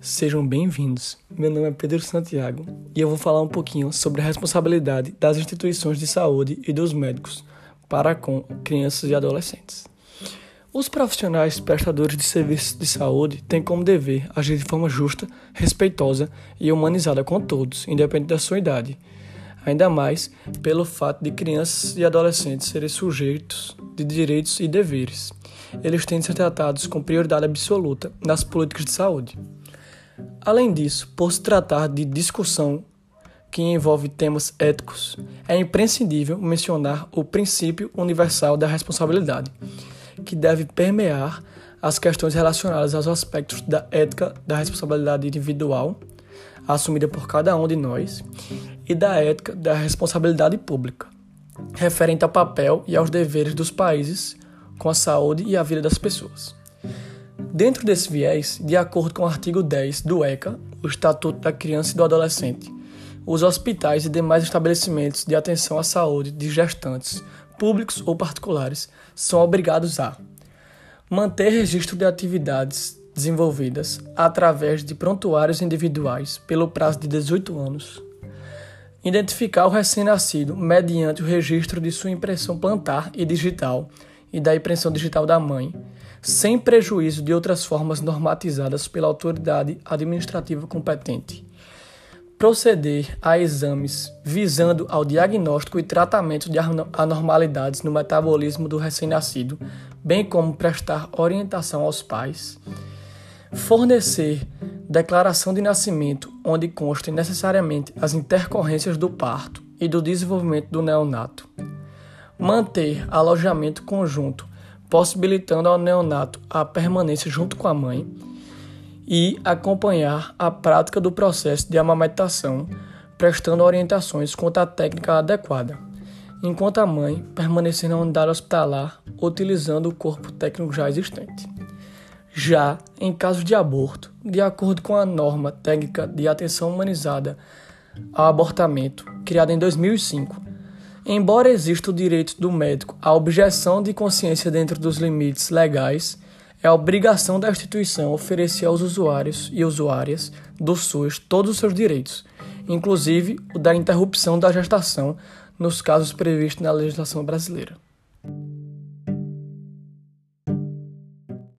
Sejam bem-vindos. Meu nome é Pedro Santiago e eu vou falar um pouquinho sobre a responsabilidade das instituições de saúde e dos médicos para com crianças e adolescentes. Os profissionais prestadores de serviços de saúde têm como dever agir de forma justa, respeitosa e humanizada com todos, independente da sua idade. Ainda mais pelo fato de crianças e adolescentes serem sujeitos de direitos e deveres. Eles têm de ser tratados com prioridade absoluta nas políticas de saúde. Além disso, por se tratar de discussão que envolve temas éticos, é imprescindível mencionar o princípio universal da responsabilidade, que deve permear as questões relacionadas aos aspectos da ética da responsabilidade individual, assumida por cada um de nós, e da ética da responsabilidade pública, referente ao papel e aos deveres dos países com a saúde e a vida das pessoas. Dentro desse viés, de acordo com o artigo 10 do ECA, o Estatuto da Criança e do Adolescente, os hospitais e demais estabelecimentos de atenção à saúde de gestantes, públicos ou particulares, são obrigados a manter registro de atividades desenvolvidas através de prontuários individuais pelo prazo de 18 anos, identificar o recém-nascido mediante o registro de sua impressão plantar e digital e da impressão digital da mãe sem prejuízo de outras formas normatizadas pela autoridade administrativa competente. Proceder a exames visando ao diagnóstico e tratamento de anormalidades no metabolismo do recém-nascido, bem como prestar orientação aos pais. Fornecer declaração de nascimento, onde constem necessariamente as intercorrências do parto e do desenvolvimento do neonato. Manter alojamento conjunto possibilitando ao neonato a permanência junto com a mãe e acompanhar a prática do processo de amamentação, prestando orientações quanto à técnica adequada, enquanto a mãe permanecer na unidade hospitalar utilizando o corpo técnico já existente. Já em caso de aborto, de acordo com a norma técnica de atenção humanizada ao abortamento, criada em 2005, Embora exista o direito do médico à objeção de consciência dentro dos limites legais, é obrigação da instituição oferecer aos usuários e usuárias do SUS todos os seus direitos, inclusive o da interrupção da gestação nos casos previstos na legislação brasileira.